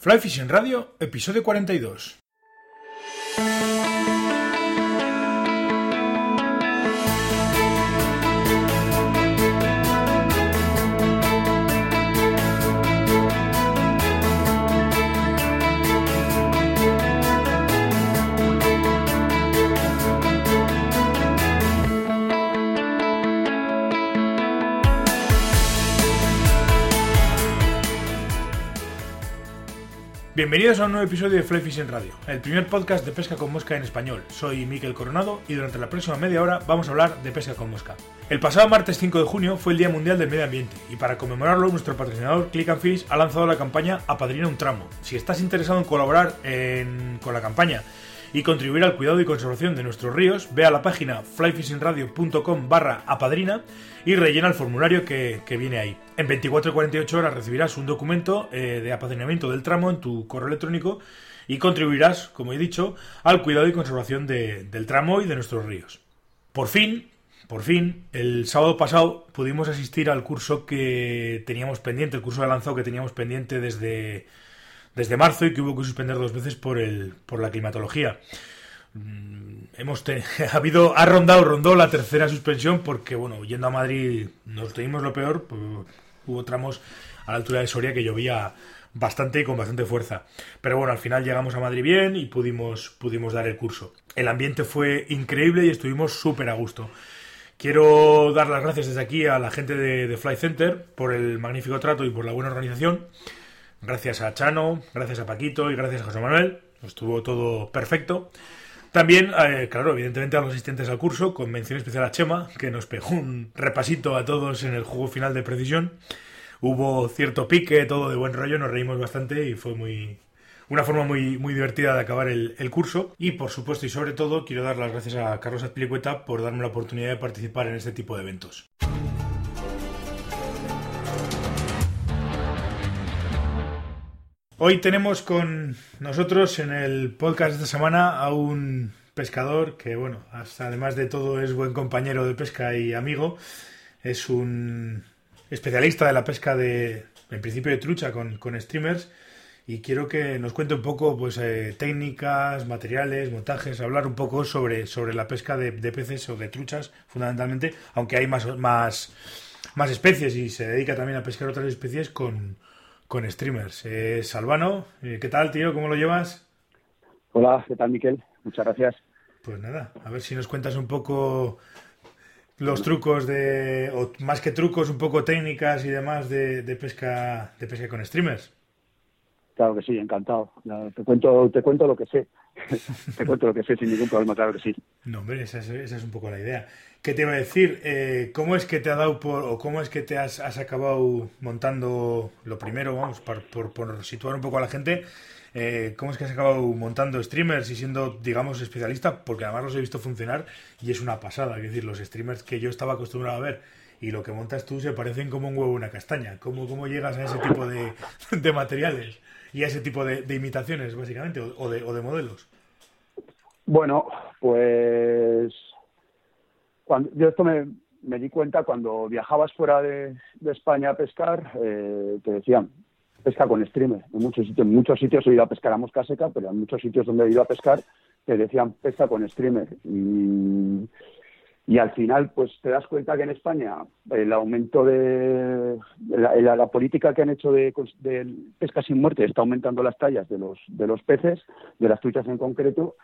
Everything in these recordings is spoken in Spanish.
Fly Fishing Radio, episodio 42. Bienvenidos a un nuevo episodio de Fly Fishing Radio, el primer podcast de pesca con mosca en español. Soy Miquel Coronado y durante la próxima media hora vamos a hablar de pesca con mosca. El pasado martes 5 de junio fue el Día Mundial del Medio Ambiente y para conmemorarlo nuestro patrocinador Click and Fish ha lanzado la campaña Apadrina un tramo. Si estás interesado en colaborar con la campaña y contribuir al cuidado y conservación de nuestros ríos, ve a la página flyfishingradio.com barra apadrina y rellena el formulario que, viene ahí. En 24 y 48 horas recibirás un documento eh, de apadrinamiento del tramo en tu correo electrónico y contribuirás, como he dicho, al cuidado y conservación del tramo y de nuestros ríos. Por fin, por fin, el sábado pasado pudimos asistir al curso que teníamos pendiente, el curso de lanzado que teníamos pendiente desde desde marzo y que hubo que suspender dos veces por, el, por la climatología. Mm, hemos ha habido, ha rondado, rondó la tercera suspensión porque, bueno, yendo a Madrid nos tuvimos lo peor, pues, hubo tramos a la altura de Soria que llovía bastante y con bastante fuerza. Pero bueno, al final llegamos a Madrid bien y pudimos, pudimos dar el curso. El ambiente fue increíble y estuvimos súper a gusto. Quiero dar las gracias desde aquí a la gente de, de Fly Center por el magnífico trato y por la buena organización. Gracias a Chano, gracias a Paquito y gracias a José Manuel. Estuvo todo perfecto. También, eh, claro, evidentemente a los asistentes al curso, con mención especial a Chema, que nos pegó un repasito a todos en el juego final de precisión. Hubo cierto pique, todo de buen rollo, nos reímos bastante y fue muy, una forma muy, muy divertida de acabar el, el, curso. Y por supuesto y sobre todo quiero dar las gracias a Carlos Azpilicueta por darme la oportunidad de participar en este tipo de eventos. Hoy tenemos con nosotros en el podcast de esta semana a un pescador que, bueno, además de todo es buen compañero de pesca y amigo. Es un especialista de la pesca de, en principio, de trucha con, streamers. Y quiero que nos cuente un poco, pues, eh, técnicas, materiales, montajes, hablar un poco sobre, sobre la pesca de, peces o de truchas, fundamentalmente, aunque hay más, más, más especies y se dedica también a pescar otras especies con, con streamers. Eh, Salvano, eh, ¿qué tal, tío? ¿Cómo lo llevas? Hola, ¿qué tal, Miquel? Muchas gracias. Pues nada, a ver si nos cuentas un poco los trucos de, o más que trucos, un poco técnicas y demás de, pesca de pesca con streamers. Claro que sí, encantado. Te cuento, te cuento lo que sé. te cuento lo que sé sin ningún problema, claro que sí. No, hombre, esa es, un poco la idea. ¿Qué te iba a decir? Eh, ¿Cómo es que te ha dado por, o cómo es que te has, acabado montando lo primero, vamos, por, situar un poco a la gente? Eh, ¿Cómo es que has acabado montando streamers y siendo, digamos, especialista? Porque además los he visto funcionar y es una pasada. Es decir, los streamers que yo estaba acostumbrado a ver y lo que montas tú se parecen como un huevo una castaña. ¿Cómo, cómo llegas a ese tipo de, de materiales y a ese tipo de, imitaciones, básicamente, o, de, o de modelos? Bueno, pues cuando, yo esto me, di cuenta cuando viajabas fuera de, España a pescar, eh, te decían, pesca con streamer. En muchos sitios, en muchos sitios he ido a pescar a mosca seca, pero en muchos sitios donde he ido a pescar te decían pesca con streamer. Y, al final, pues te das cuenta que en España el aumento de la, política que han hecho de, de, pesca sin muerte está aumentando las tallas de los, de los peces, de las truchas en concreto,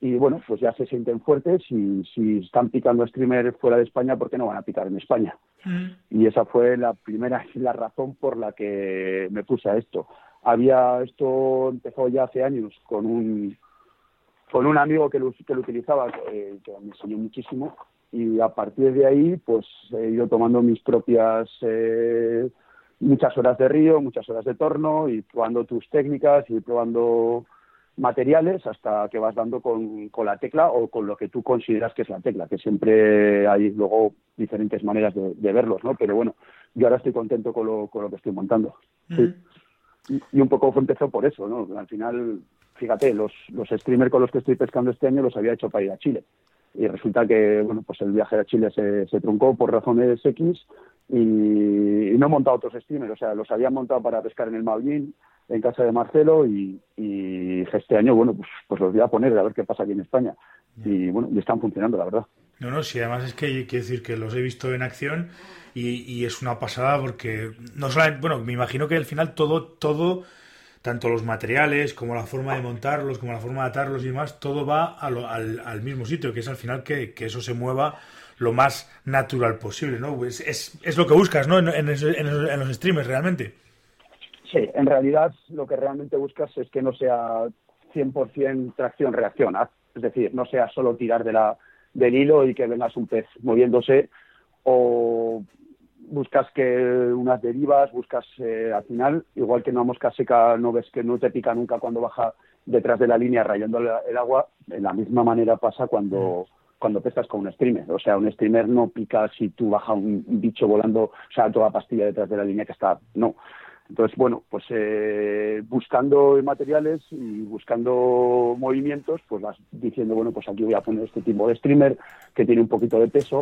y bueno, pues ya se sienten fuertes y si están picando streamer fuera de España, ¿por qué no van a picar en España? Mm. Y esa fue la primera la razón por la que me puse a esto. Había esto empezó ya hace años con un con un amigo que lo, que lo utilizaba eh, que me enseñó muchísimo y a partir de ahí pues he ido tomando mis propias eh, muchas horas de río, muchas horas de torno y probando tus técnicas y probando materiales hasta que vas dando con, con, la tecla o con lo que tú consideras que es la tecla, que siempre hay luego diferentes maneras de, verlos, ¿no? Pero bueno, yo ahora estoy contento con lo, con lo que estoy montando. y, un poco empezó por eso, ¿no? Al final, fíjate, los, los streamers con los que estoy pescando este año los había hecho para ir a Chile. Y resulta que bueno pues el viaje a Chile se, se truncó por razones X y, no he montado otros streamers, o sea, los había montado para pescar en el Maullín, en casa de Marcelo y, y este año, bueno, pues, pues los voy a poner a ver qué pasa aquí en España. Y bueno, y están funcionando, la verdad. No, no, sí, además es que quiero decir que los he visto en acción y, y es una pasada porque no solamente, bueno, me imagino que al final todo, todo tanto los materiales como la forma de montarlos, como la forma de atarlos y demás, todo va al, al, mismo sitio, que es al final que, que, eso se mueva lo más natural posible, ¿no? Es, es, es lo que buscas, ¿no? En, en, los streamers, realmente. Sí, en realidad lo que realmente buscas es que no sea 100% tracción-reacción, es decir, no sea solo tirar de la, del hilo y que vengas un pez moviéndose o buscas que unas derivas, buscas eh, al final, igual que una mosca seca no ves que no te pica nunca cuando baja detrás de la línea rayando el agua, de la misma manera pasa cuando cuando pescas con un streamer. O sea, un streamer no pica si tú baja un bicho volando, o sea, toda pastilla detrás de la línea que está. No. Entonces, bueno, pues eh, buscando materiales y buscando movimientos, pues vas diciendo, bueno, pues aquí voy a poner este tipo de streamer que tiene un poquito de peso,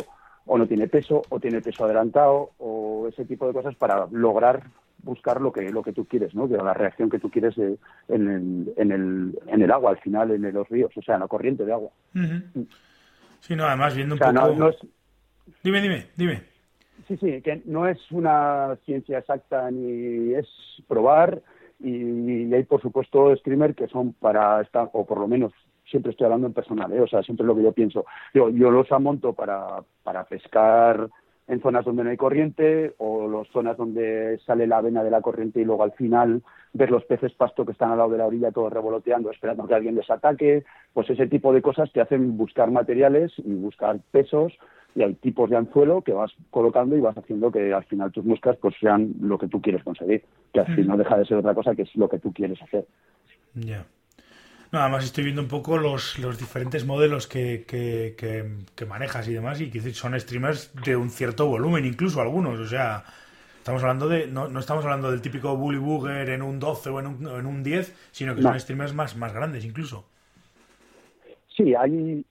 o no tiene peso, o tiene peso adelantado, o ese tipo de cosas para lograr buscar lo que lo que tú quieres, ¿no? la reacción que tú quieres en, el, en, el, en el agua, al final, en los ríos, o sea, en la corriente de agua. Sí, no, además viendo un poco... Dime, dime, dime. Sí, sí, que no es una ciencia exacta ni es probar y, hay, por supuesto, streamers que son para estar, o por lo menos siempre estoy hablando en personal, ¿eh? o sea, siempre lo que yo pienso. Yo, yo los amonto para, para pescar en zonas donde no hay corriente o las zonas donde sale la vena de la corriente y luego al final ver los peces pasto que están al lado de la orilla todos revoloteando esperando que alguien les ataque, pues ese tipo de cosas te hacen buscar materiales y buscar pesos y hay tipos de anzuelo que vas colocando y vas haciendo que al final tus moscas pues sean lo que tú quieres conseguir, que al no deja de ser otra cosa que es lo que tú quieres hacer. Ya. No, además estoy viendo un poco los, los diferentes modelos que, que, que, manejas y demás, y que son streamers de un cierto volumen, incluso algunos. O sea, estamos hablando de. No, no estamos hablando del típico Bully Booger en un 12 o en un, en un 10, sino que son streamers más, más grandes, incluso. Sí, hay.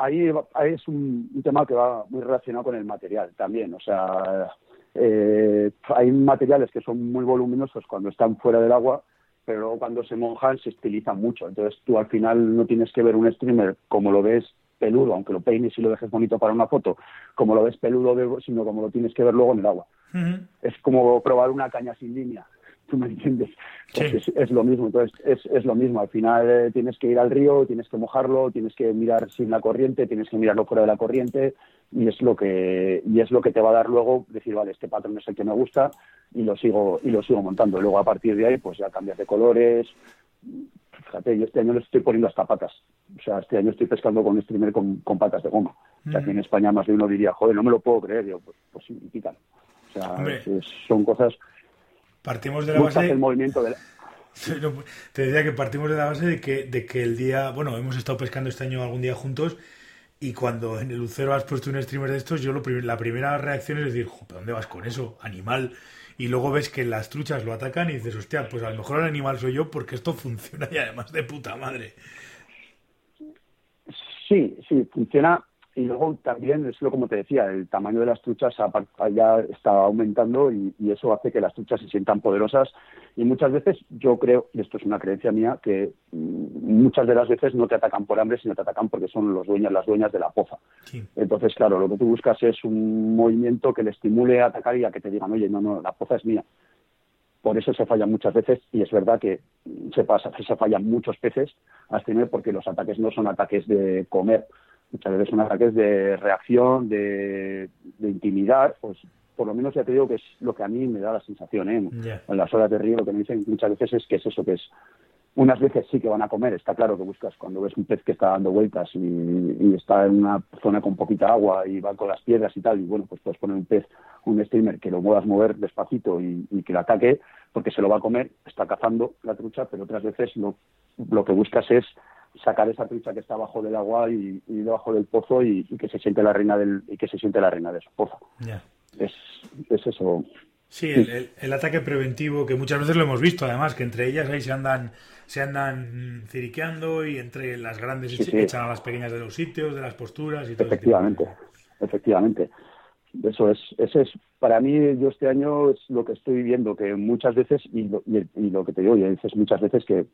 Ahí, es un, un, tema que va muy relacionado con el material también. O sea, eh, hay materiales que son muy voluminosos cuando están fuera del agua pero luego cuando se mojan se estilizan mucho. Entonces tú al final no tienes que ver un streamer como lo ves peludo, aunque lo peines y lo dejes bonito para una foto, como lo ves peludo, sino como lo tienes que ver luego en el agua. Es como probar una caña sin línea tú me entiendes. Es, lo mismo, entonces es, es lo mismo. Al final eh, tienes que ir al río, tienes que mojarlo, tienes que mirar sin la corriente, tienes que mirarlo fuera de la corriente y es lo que y es lo que te va a dar luego decir vale este patrón es el que me gusta y lo sigo y lo sigo montando. Luego a partir de ahí pues ya cambias de colores. Fíjate, yo este año le estoy poniendo hasta patas. O sea, este año estoy pescando con un streamer con, con patas de goma. O sea, aquí en España más de uno diría, joder, no me lo puedo creer. Yo, pues, pues sí, quitan. O sea, son cosas Partimos de la base. El movimiento de Te decía que partimos de la base de que, de que el día. Bueno, hemos estado pescando este año algún día juntos. Y cuando en el Lucero has puesto un streamer de estos, yo lo la primera reacción es decir, ¿dónde vas con eso? Animal. Y luego ves que las truchas lo atacan y dices, hostia, pues a lo mejor el animal soy yo porque esto funciona y además de puta madre. Sí, sí, funciona y luego también, es lo como te decía, el tamaño de las truchas ya está aumentando y, eso hace que las truchas se sientan poderosas. Y muchas veces yo creo, y esto es una creencia mía, que mm, muchas de las veces no te atacan por hambre, sino te atacan porque son los dueños, las dueñas de la poza. Entonces, claro, lo que tú buscas es un movimiento que le estimule a atacar y a que te digan, oye, no, no, la poza es mía. Por eso se falla muchas veces y es verdad que se pasa, se fallan muchos peces a streamer porque los ataques no son ataques de comer, muchas veces son ataques de reacción, de, de intimidad, pues por lo menos ya te digo que es lo que a mí me da la sensación, ¿eh? En las horas de río lo que me dicen muchas veces es que es eso, que es unas veces sí que van a comer, está claro que buscas cuando ves un pez que está dando vueltas y, está en una zona con poquita agua y va con las piedras y tal, y bueno, pues puedes poner un pez, un streamer que lo muevas mover despacito y, que lo ataque, porque se lo va a comer, está cazando la trucha, pero otras veces lo, lo que buscas es sacar esa trucha que está abajo del agua y, debajo del pozo y, que se siente la reina del y que se siente la reina de su pozo. Es, es eso. Sí, el, ataque preventivo, que muchas veces lo hemos visto, además, que entre ellas ahí se andan se andan ciriqueando y entre las grandes echan a las pequeñas de los sitios, de las posturas y todo Efectivamente, efectivamente. Eso es, ese es, para mí, yo este año es lo que estoy viviendo, que muchas veces, y lo, y, lo que te digo, y dices muchas veces que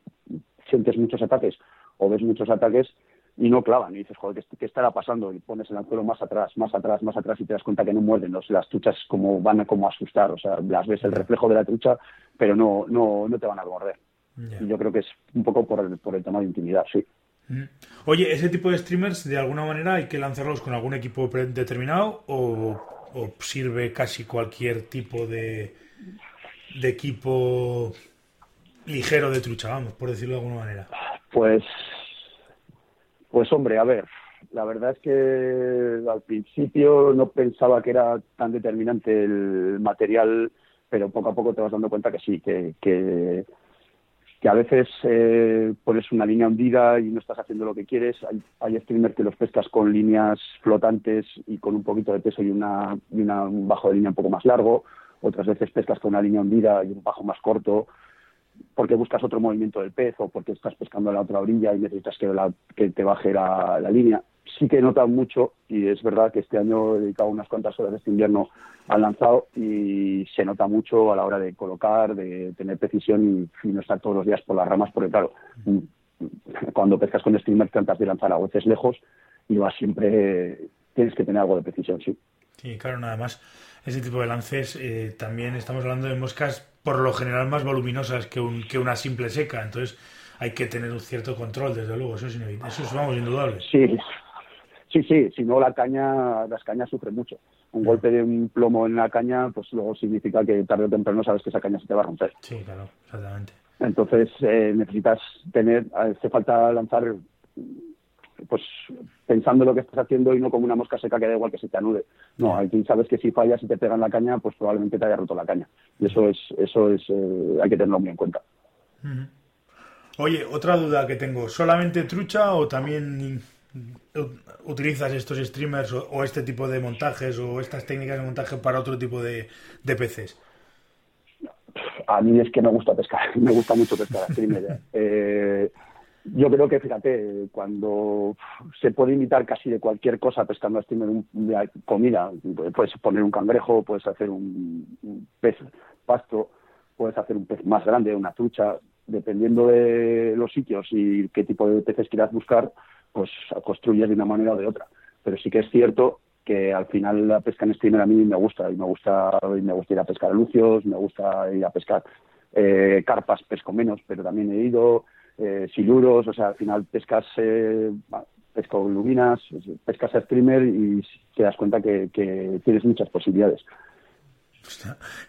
sientes muchos ataques o ves muchos ataques y no clavan. Y dices, joder, ¿qué, estará pasando? Y pones el anzuelo más atrás, más atrás, más atrás y te das cuenta que no muerden. ¿no? Las truchas como van a como asustar, o sea, las ves el reflejo de la trucha, pero no, no, no te van a morder. Y yo creo que es un poco por el, por el tema de intimidad, sí. Oye, ¿ese tipo de streamers de alguna manera hay que lanzarlos con algún equipo determinado o, sirve casi cualquier tipo de, de equipo ligero de trucha, vamos, por decirlo de alguna manera? Pues pues hombre, a ver, la verdad es que al principio no pensaba que era tan determinante el material, pero poco a poco te vas dando cuenta que sí, que, que, a veces eh, pones una línea hundida y no estás haciendo lo que quieres. Hay, hay streamers que los pescas con líneas flotantes y con un poquito de peso y, una, y una, un bajo de línea un poco más largo. Otras veces pescas con una línea hundida y un bajo más corto porque buscas otro movimiento del pez o porque estás pescando a la otra orilla y necesitas que, que te baje la, línea. Sí que he notado mucho y es verdad que este año he dedicado unas cuantas horas este invierno al lanzado y se nota mucho a la hora de colocar, de tener precisión y, no estar todos los días por las ramas, porque claro, mm, cuando pescas con streamer tratas de lanzar a veces lejos y vas siempre, tienes que tener algo de precisión, sí. Sí, claro, nada más. Ese tipo de lances, eh, también estamos hablando de moscas por lo general más voluminosas que, un, que una simple seca. Entonces hay que tener un cierto control, desde luego, eso es, eso es vamos, indudable. Sí, sí, sí, si no la caña, las cañas sufren mucho. Un golpe de un plomo en la caña, pues luego significa que tarde o temprano sabes que esa caña se te va a romper. Sí, claro, exactamente. Entonces eh, necesitas tener, hace falta lanzar pues pensando lo que estás haciendo y no como una mosca seca que da igual que se te anude. No, aquí sabes que si fallas y te pegan la caña, pues probablemente te haya roto la caña. Y eso es, eso es, eh, hay que tenerlo muy en cuenta. Oye, otra duda que tengo, ¿solamente trucha o también utilizas estos streamers o, este tipo de montajes o estas técnicas de montaje para otro tipo de, de peces? A mí es que me gusta pescar, me gusta mucho pescar streamer. eh, yo creo que, fíjate, cuando se puede imitar casi de cualquier cosa pescando a de comida, puedes poner un cangrejo, puedes hacer un, pez pasto, puedes hacer un pez más grande, una trucha, dependiendo de los sitios y qué tipo de peces quieras buscar, pues construyes de una manera o de otra. Pero sí que es cierto que al final la pesca en streamer a mí me gusta y me gusta y me gusta ir a pescar a lucios, me gusta ir a pescar eh, carpas pesco menos, pero también he ido eh, siluros, o sea, al final pescas, eh, pesco lubinas, pescas a streamer y te das cuenta que, tienes muchas posibilidades.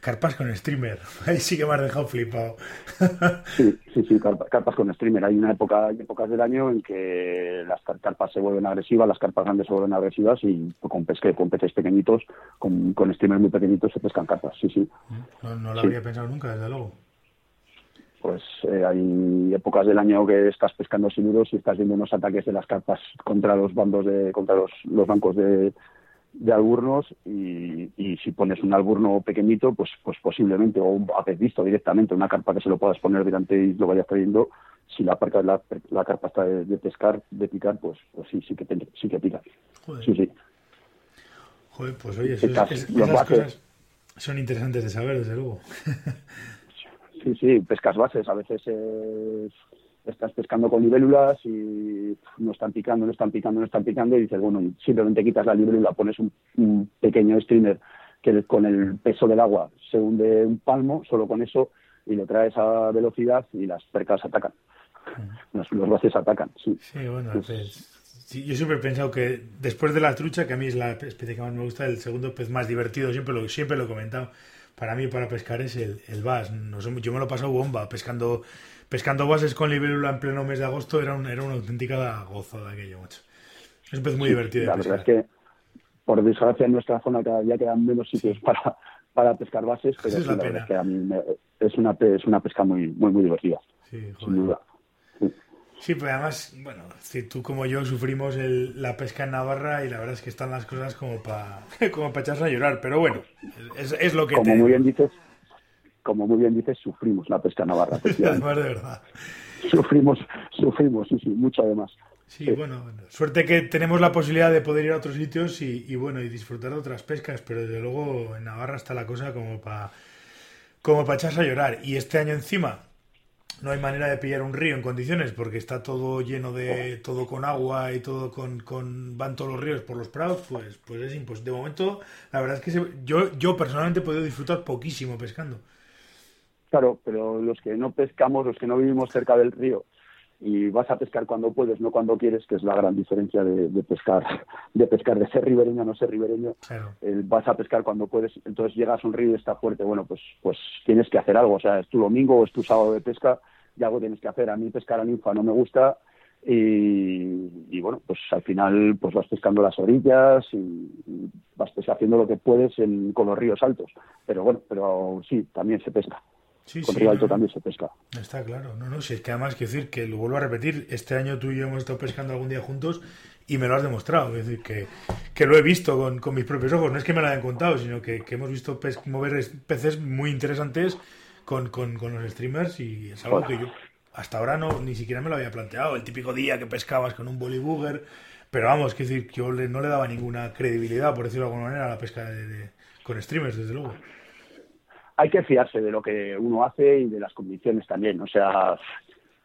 carpas con streamer, ahí sí que me has dejado flipado. sí, sí, sí, carpas, con streamer. Hay una época, hay épocas del año en que las carpas se vuelven agresivas, las carpas grandes se vuelven agresivas y con pesque, con peces pequeñitos, con, con streamer muy pequeñitos se pescan carpas, sí, sí. No, lo habría pensado nunca, desde luego pues eh, hay épocas del año que estás pescando siluros y estás viendo unos ataques de las carpas contra los bandos de contra los, los bancos de, de alburnos y, si pones un alburno pequeñito pues pues posiblemente o haces visto directamente una carpa que se lo puedas poner delante y lo vayas trayendo si la, la, la carpa está de, pescar de picar pues pues sí sí que sí que pica. Sí sí. Joder, pues oye, esas cosas son interesantes de saber, desde luego. Sí, sí, pescas bases. A veces estás pescando con libélulas y no están picando, no están picando, no están picando y dices, bueno, simplemente quitas la libélula, pones un, pequeño streamer que con el peso del agua se hunde un palmo, solo con eso, y lo traes a velocidad y las percas atacan. Los, bases atacan, sí. Sí, bueno, pues, yo siempre he pensado que después de la trucha, que a mí es la especie que más me gusta, el segundo pez más divertido, siempre lo, siempre lo he comentado, para mí para pescar es el, el bass. No sé, yo me lo he pasado bomba pescando pescando bases con libélula en pleno mes de agosto era, era una auténtica gozada aquello, macho. Es un pez muy divertido. La verdad es que, por desgracia, en nuestra zona cada día quedan menos sitios para, para pescar bases, pero es, la que a mí es, una, es una pesca muy, muy, muy divertida. Sí, sin duda. Sí, pero además, bueno, si tú como yo sufrimos la pesca en Navarra y la verdad es que están las cosas como para como para echarse a llorar, pero bueno, es, lo que como muy bien dices, como muy bien dices, sufrimos la pesca en Navarra. además de verdad. Sufrimos, sufrimos, sí, sí, mucho además. Sí, bueno, suerte que tenemos la posibilidad de poder ir a otros sitios y, y, bueno, y disfrutar de otras pescas, pero desde luego en Navarra está la cosa como para como para echarse a llorar. Y este año encima, no hay manera de pillar un río en condiciones porque está todo lleno de todo con agua y todo con, con van todos los ríos por los prados pues pues es imposible. De momento la verdad es que yo yo personalmente he podido disfrutar poquísimo pescando. Claro pero los que no pescamos los que no vivimos cerca del río y vas a pescar cuando puedes, no cuando quieres, que es la gran diferencia de, pescar, de pescar de ser ribereño a no ser ribereño. vas a pescar cuando puedes, entonces llegas a un río y está fuerte, bueno, pues, pues tienes que hacer algo, o sea, es tu domingo o es tu sábado de pesca y algo tienes que hacer. A mí pescar a ninfa no me gusta y, bueno, pues al final pues vas pescando las orillas y, vas haciendo lo que puedes con los ríos altos. Pero bueno, pero sí, también se pesca. Sí, con Río Alto también se pesca. Está claro, no, no, si es que además quiero decir que lo vuelvo a repetir, este año tú y yo hemos estado pescando algún día juntos y me lo has demostrado, es decir, que, que lo he visto con, con, mis propios ojos, no es que me lo hayan contado, sino que, que hemos visto mover peces muy interesantes con, con, con, los streamers y es algo que yo hasta ahora no ni siquiera me lo había planteado, el típico día que pescabas con un bolibooger, pero vamos, quiero decir, yo no le daba ninguna credibilidad, por decirlo de alguna manera, a la pesca de, con streamers, desde luego hay que fiarse de lo que uno hace y de las condiciones también. O sea,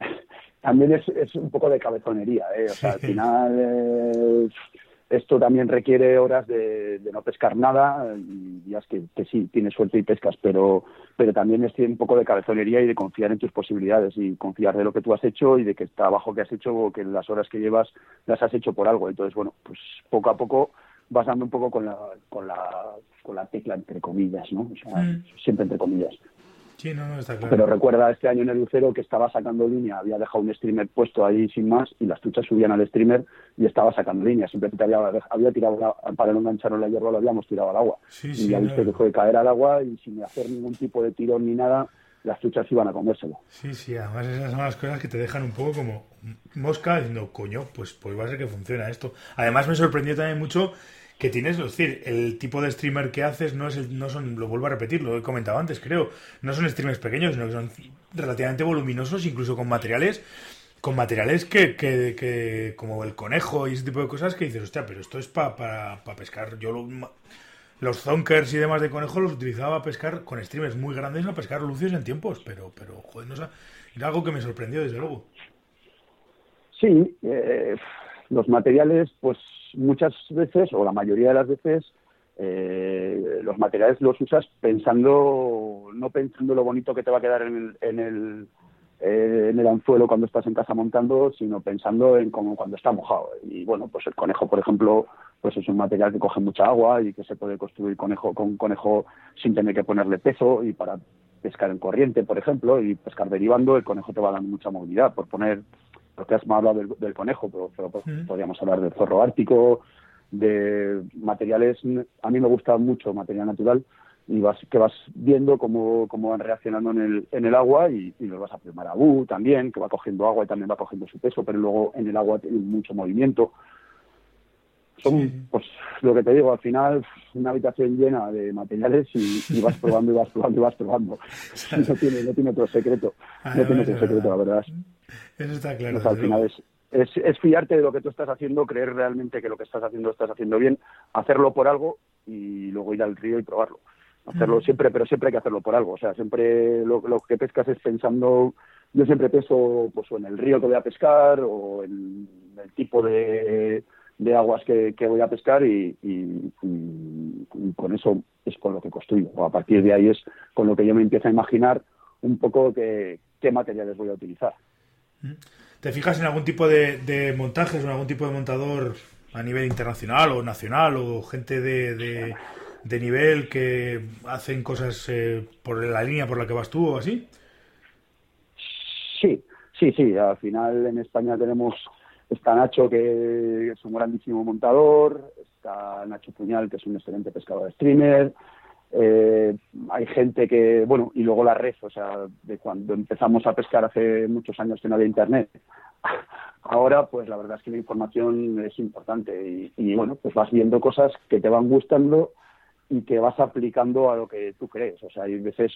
también es, es un poco de cabezonería. ¿eh? O sea, al final eh, esto también requiere horas de, no pescar nada y días que, que, sí, tienes suerte y pescas, pero, pero también es un poco de cabezonería y de confiar en tus posibilidades y confiar de lo que tú has hecho y de que el trabajo que has hecho o que las horas que llevas las has hecho por algo. Entonces, bueno, pues poco a poco basando un poco con la, con la, con la tecla entre comillas, ¿no? O sea, mm. siempre entre comillas. Sí, no, no, está claro. Pero recuerda este año en el Lucero que estaba sacando línea, había dejado un streamer puesto ahí sin más y las truchas subían al streamer y estaba sacando línea. Simplemente había, había tirado, para no enganchar la hierba, lo habíamos tirado al agua. y ya viste que fue caer al agua y sin hacer ningún tipo de tirón ni nada, las truchas iban a comérselo. Sí, sí, además esas son las cosas que te dejan un poco como mosca diciendo, coño, pues, pues va a ser que funciona esto. Además me sorprendió también mucho que tienes, es decir, el tipo de streamer que haces no es el, no son, lo vuelvo a repetir, lo he comentado antes, creo, no son streamers pequeños, sino que son relativamente voluminosos, incluso con materiales, con materiales que, que, que como el conejo y ese tipo de cosas que dices, hostia, pero esto es para para pescar. Yo los zonkers y demás de conejo los utilizaba para pescar con streamers muy grandes, a pescar lucios en tiempos, pero, pero joder, no, era algo que me sorprendió desde luego. Sí, eh, los materiales, pues muchas veces, o la mayoría de las veces, eh, los materiales los usas pensando, no pensando lo bonito que te va a quedar en el, en el, eh, en el anzuelo cuando estás en casa montando, sino pensando en como cuando está mojado. Y bueno, pues el conejo, por ejemplo, pues es un material que coge mucha agua y que se puede construir conejo con conejo sin tener que ponerle peso y para pescar en corriente, por ejemplo, y pescar derivando, el conejo te va dando mucha movilidad. Por poner porque has hablado del, conejo, pero, podríamos hablar del zorro ártico, de materiales. A mí me gusta mucho material natural y vas que vas viendo cómo, cómo van reaccionando en el, en el agua y, y los vas a primar a U también, que va cogiendo agua y también va cogiendo su peso, pero luego en el agua tiene mucho movimiento. Son, pues, lo que te digo, al final, una habitación llena de materiales y, vas probando y vas probando y vas probando. No tiene, no tiene otro secreto. No tiene otro secreto, la verdad. Eso está claro. al final es, es, es, fiarte de lo que tú estás haciendo, creer realmente que lo que estás haciendo lo estás haciendo bien, hacerlo por algo y luego ir al río y probarlo. Hacerlo siempre, pero siempre hay que hacerlo por algo. O sea, siempre lo, lo, que pescas es pensando, yo siempre peso pues, o en el río que voy a pescar o en el tipo de, de aguas que, que, voy a pescar y, y, con eso es con lo que construyo. A partir de ahí es con lo que yo me empiezo a imaginar un poco qué materiales voy a utilizar. ¿Te fijas en algún tipo de, montajes o en algún tipo de montador a nivel internacional o nacional o gente de, de, nivel que hacen cosas eh, por la línea por la que vas tú o así? Sí, sí, sí. Al final en España tenemos está Nacho que es un grandísimo montador, está Nacho Puñal que es un excelente pescador de streamer, eh, hay gente que, bueno, y luego la red, o sea, de cuando empezamos a pescar hace muchos años que no había internet, ahora pues la verdad es que la información es importante y, bueno, pues vas viendo cosas que te van gustando y que vas aplicando a lo que tú crees. O sea, hay veces,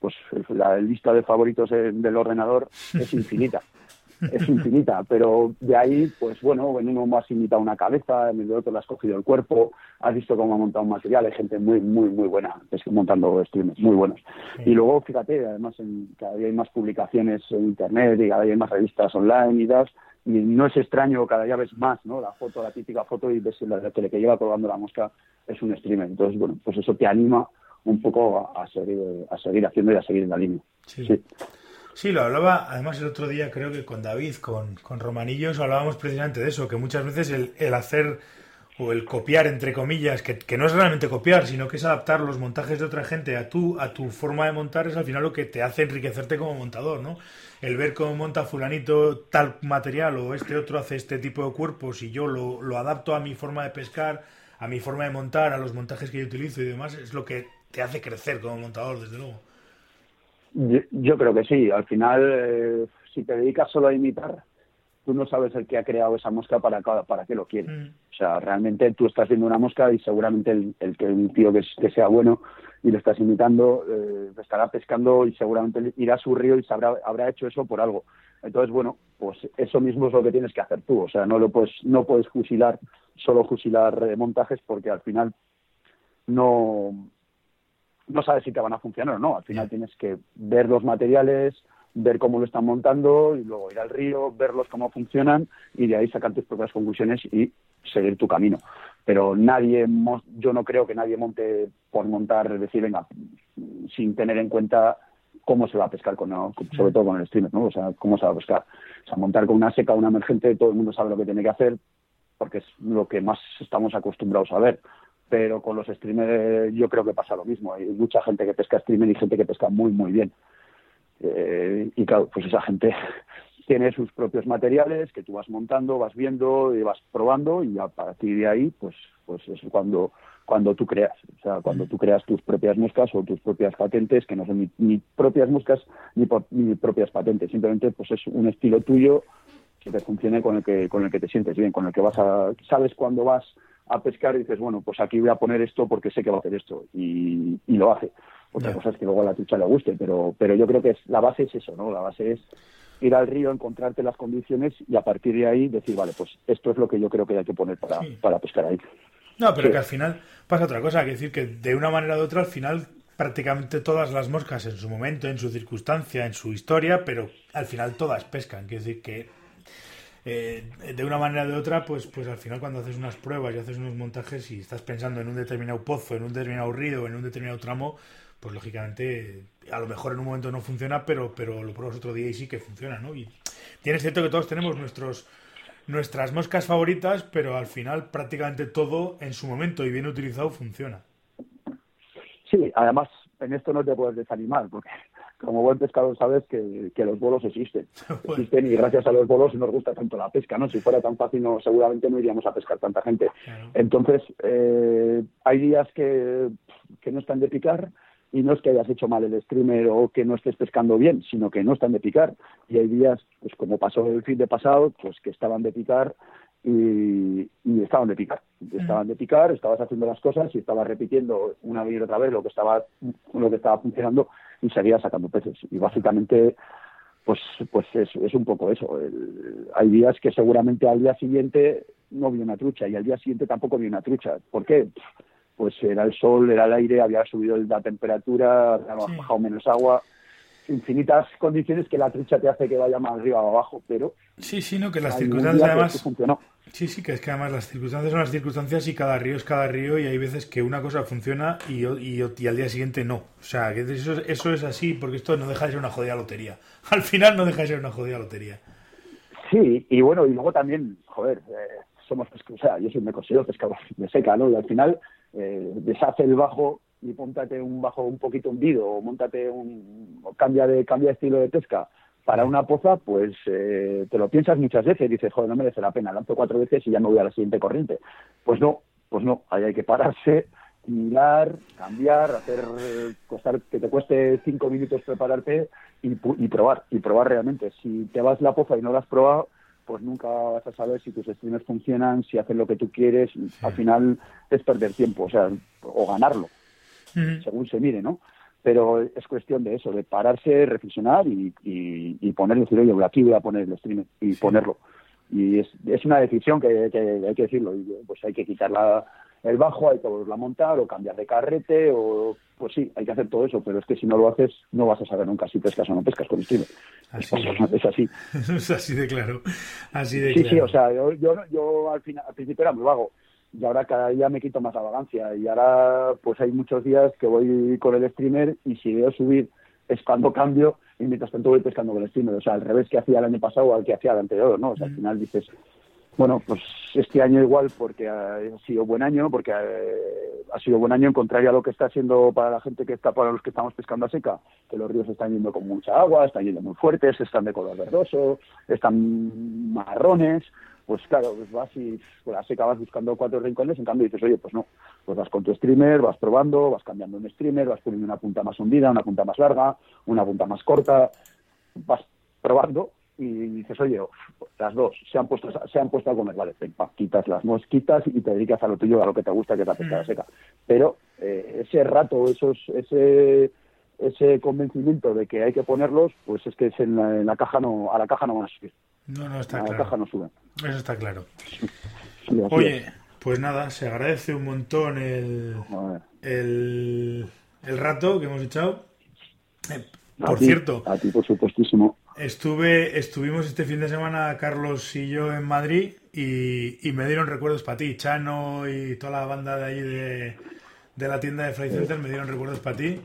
pues la lista de favoritos del ordenador es infinita. es infinita, pero de ahí, pues bueno, en uno más imita una cabeza, en el otro le has cogido el cuerpo, has visto cómo ha montado un material, hay gente muy, muy, muy buena es que montando streamers, muy buenos. Y luego, fíjate, además, en, cada día hay más publicaciones en Internet y cada día hay más revistas online y das, y no es extraño, cada día ves más, ¿no? La foto, la típica foto y ves la, tele que lleva colgando la mosca es un streamer. Entonces, bueno, pues eso te anima un poco a, seguir, a seguir haciendo y a seguir en la línea. sí. Sí, lo hablaba además el otro día, creo que con David, con, con Romanillos, hablábamos precisamente de eso, que muchas veces el, el hacer o el copiar, entre comillas, que, que, no es realmente copiar, sino que es adaptar los montajes de otra gente a tu, a tu forma de montar, es al final lo que te hace enriquecerte como montador, ¿no? El ver cómo monta fulanito tal material o este otro hace este tipo de cuerpos y yo lo, lo adapto a mi forma de pescar, a mi forma de montar, a los montajes que yo utilizo y demás, es lo que te hace crecer como montador, desde luego. Yo, creo que sí. Al final, eh, si te dedicas solo a imitar, tú no sabes el que ha creado esa mosca para, para qué lo quiere. Mm. O sea, realmente tú estás viendo una mosca y seguramente el, el que un tío que, sea bueno y lo estás imitando eh, estará pescando y seguramente irá a su río y sabrá, habrá hecho eso por algo. Entonces, bueno, pues eso mismo es lo que tienes que hacer tú. O sea, no lo puedes, no puedes fusilar, solo fusilar eh, montajes porque al final no, no sabes si te van a funcionar o no. Al final tienes que ver los materiales, ver cómo lo están montando y luego ir al río, verlos cómo funcionan y de ahí sacar tus propias conclusiones y seguir tu camino. Pero nadie, yo no creo que nadie monte por montar, es decir, venga, sin tener en cuenta cómo se va a pescar, con, sobre todo con el streamer, ¿no? O sea, cómo se va a pescar. O sea, montar con una seca, una emergente, todo el mundo sabe lo que tiene que hacer porque es lo que más estamos acostumbrados a ver pero con los streamers yo creo que pasa lo mismo. Hay mucha gente que pesca streamer y gente que pesca muy, muy bien. Eh, y claro, pues esa gente tiene sus propios materiales que tú vas montando, vas viendo y vas probando y a partir de ahí, pues, pues es cuando, cuando tú creas. O sea, cuando tú creas tus propias moscas o tus propias patentes, que no son ni, propias moscas ni, ni propias patentes. Simplemente pues es un estilo tuyo que te funcione con el que, con el que te sientes bien, con el que vas a, sabes cuándo vas a pescar y dices, bueno, pues aquí voy a poner esto porque sé que va a hacer esto y, lo hace. Otra cosa es que luego a la trucha le guste, pero, pero yo creo que es, la base es eso, ¿no? La base es ir al río, encontrarte las condiciones y a partir de ahí decir, vale, pues esto es lo que yo creo que hay que poner para, para pescar ahí. No, pero que al final pasa otra cosa, que decir que de una manera u otra al final prácticamente todas las moscas en su momento, en su circunstancia, en su historia, pero al final todas pescan. Quiere decir que eh, de una manera o de otra, pues, pues al final cuando haces unas pruebas y haces unos montajes y estás pensando en un determinado pozo, en un determinado río, en un determinado tramo, pues lógicamente a lo mejor en un momento no funciona, pero, pero lo pruebas otro día y sí que funciona, ¿no? Y tienes cierto que todos tenemos nuestros nuestras moscas favoritas, pero al final prácticamente todo en su momento y bien utilizado funciona. Sí, además en esto no te puedes desanimar, porque como buen pescador sabes que, los bolos existen. Existen y gracias a los bolos nos gusta tanto la pesca, ¿no? Si fuera tan fácil, no, seguramente no iríamos a pescar tanta gente. Entonces, eh, hay días que, que no están de picar y no es que hayas hecho mal el streamer o que no estés pescando bien, sino que no están de picar. Y hay días, pues como pasó el fin de pasado, pues que estaban de picar y, estaban de picar. Estaban de picar, estabas haciendo las cosas y estabas repitiendo una y otra vez lo que estaba, lo que estaba funcionando y seguías sacando peces. Y básicamente, pues, pues es, es un poco eso. hay días que seguramente al día siguiente no vi una trucha y al día siguiente tampoco vi una trucha. ¿Por qué? Pues era el sol, era el aire, había subido la temperatura, había bajado menos agua infinitas condiciones que la trucha te hace que vaya más arriba o abajo, pero... Sí, sí, no, que las circunstancias además... Sí, sí, que es que además las circunstancias son las circunstancias y cada río es cada río y hay veces que una cosa funciona y, y, y al día siguiente no. O sea, que eso, eso es así porque esto no deja de ser una jodida lotería. Al final no deja de ser una jodida lotería. Sí, y bueno, y luego también, joder, eh, somos o sea, yo soy, me considero pescador de seca, ¿no? Y al final eh, deshace el bajo y póntate un bajo un poquito hundido o montate un o cambia de cambia de estilo de pesca para una poza, pues eh, te lo piensas muchas veces y dices, joder, no merece la pena, lanzo cuatro veces y ya me voy a la siguiente corriente. Pues no, pues no, ahí hay que pararse, mirar, cambiar, hacer, costar, que te cueste cinco minutos prepararte y, y probar, y probar realmente. Si te vas la poza y no la has probado, pues nunca vas a saber si tus streamers funcionan, si hacen lo que tú quieres. Al final es perder tiempo, o sea, o ganarlo, según se mire, ¿no? Pero es cuestión de eso, de pararse, reflexionar y, y, y poner, decir, oye, aquí voy a poner el streamer y ponerlo. Y es, es una decisión que, hay que decirlo, pues hay que quitar el bajo, hay que volverlo a montar o cambiar de carrete o pues sí, hay que hacer todo eso, pero es que si no lo haces no vas a saber nunca si pescas o no pescas con streamer. Así, es, así. es así de claro. Así de sí, claro. sí, o sea, yo, yo, yo al, final, al principio era muy vago y ahora cada día me quito más la vagancia y ahora pues hay muchos días que voy con el streamer y si veo subir es cuando cambio y mientras tanto voy pescando con el streamer, o sea, al revés que hacía el año pasado o al que hacía el anterior, ¿no? O sea, al final dices, bueno, pues este año igual porque ha sido buen año, porque ha, sido buen año en contrario a lo que está siendo para la gente que está, para los que estamos pescando a seca, que los ríos están yendo con mucha agua, están yendo muy fuertes, están de color verdoso, están marrones, pues claro, pues vas y pues a seca vas buscando cuatro rincones, en cambio dices, oye, pues no, pues vas con tu streamer, vas probando, vas cambiando un streamer, vas poniendo una punta más hundida, una punta más larga, una punta más corta, vas probando y dices, oye, las dos se han puesto se han puesto a comer, vale, quitas las mosquitas y te dedicas a lo tuyo, a lo que te gusta, que es la pescada mm. seca. Pero eh, ese rato, esos, ese ese convencimiento de que hay que ponerlos, pues es que es en, la, caja no, a la caja no van a subir. No, no está claro. la caja no suben. Eso está claro. Oye, pues nada, se agradece un montón el, el, el rato que hemos echado. Eh, por cierto, a ti por supuestísimo. Estuve, estuvimos este fin de semana Carlos y yo en Madrid y, y me dieron recuerdos para ti, Chano y toda la banda de ahí de, de la tienda de Fly Center me dieron recuerdos para ti.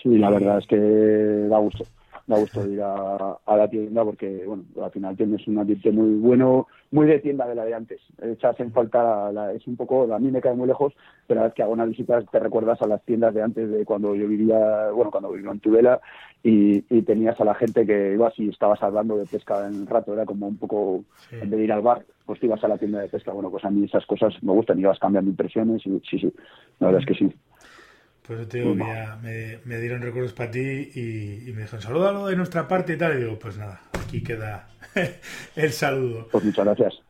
Sí, la verdad es que da gusto da gusto ir a, la tienda porque, bueno, al final tienes un ambiente muy bueno, muy de tienda de la de antes. Echas en falta, la, es un poco, a mí me cae muy lejos, pero a vez que hago una visita te recuerdas a las tiendas de antes de cuando yo vivía, bueno, cuando vivía en Tudela y, tenías a la gente que ibas y estabas hablando de pesca en el rato, era como un poco, en vez de ir al bar, pues te ibas a la tienda de pesca. Bueno, pues a mí esas cosas me gustan, ibas cambiando impresiones y sí, sí, la verdad es que sí. Pues te digo, me, me, dieron recuerdos para ti y, me dijeron, salúdalo de nuestra parte y tal. Y digo, pues nada, aquí queda el saludo. Pues muchas gracias.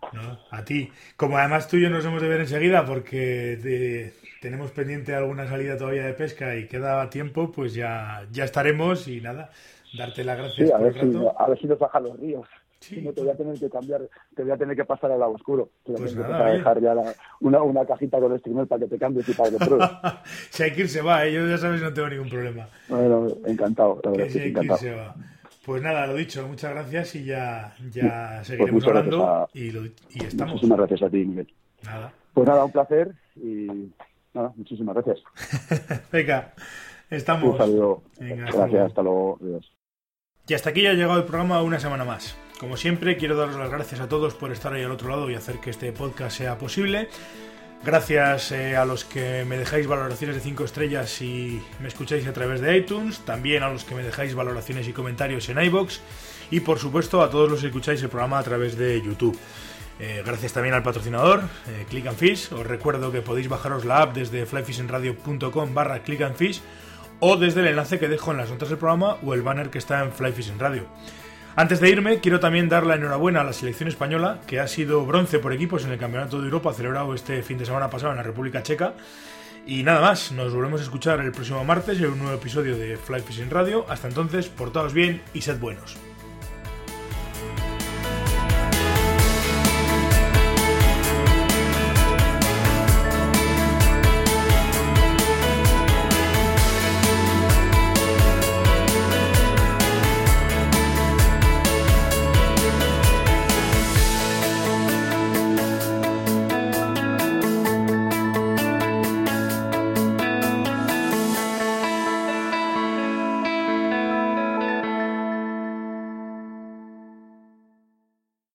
A ti. Como además tú y yo nos hemos de ver enseguida porque tenemos pendiente alguna salida todavía de pesca y queda tiempo, pues ya, ya estaremos y nada, darte las gracias. a, ver Si, a ver si nos bajan los ríos. Sí. no te voy a tener que cambiar, te voy a tener que pasar al lado oscuro. Te pues nada, que dejar ya una, una, cajita con el streamer para que te cambies y para que pruebes. si hay que irse va, ¿eh? yo ya sabes no tengo ningún problema. Bueno, encantado, la verdad que, si hay que irse va. Pues nada, lo dicho, muchas gracias y ya, ya pues seguiremos hablando y, lo, y, estamos. Muchísimas gracias a ti, Miguel. Nada. Pues nada, un placer y nada, muchísimas gracias. Venga, estamos. Un saludo. gracias, hasta luego. Adiós. Y hasta aquí ya ha llegado el programa una semana más. Como siempre, quiero daros las gracias a todos por estar ahí al otro lado y hacer que este podcast sea posible. Gracias eh, a los que me dejáis valoraciones de 5 estrellas y me escucháis a través de iTunes, también a los que me dejáis valoraciones y comentarios en iBox y por supuesto a todos los que escucháis el programa a través de YouTube. Eh, gracias también al patrocinador, eh, Click and Fish. Os recuerdo que podéis bajaros la app desde flyfishingradio.com barra Click and Fish o desde el enlace que dejo en las notas del programa o el banner que está en Fly Fishing Radio. Antes de irme, quiero también dar la enhorabuena a la selección española, que ha sido bronce por equipos en el Campeonato de Europa celebrado este fin de semana pasado en la República Checa. Y nada más, nos volvemos a escuchar el próximo martes en un nuevo episodio de Fly Fishing Radio. Hasta entonces, portaos bien y sed buenos.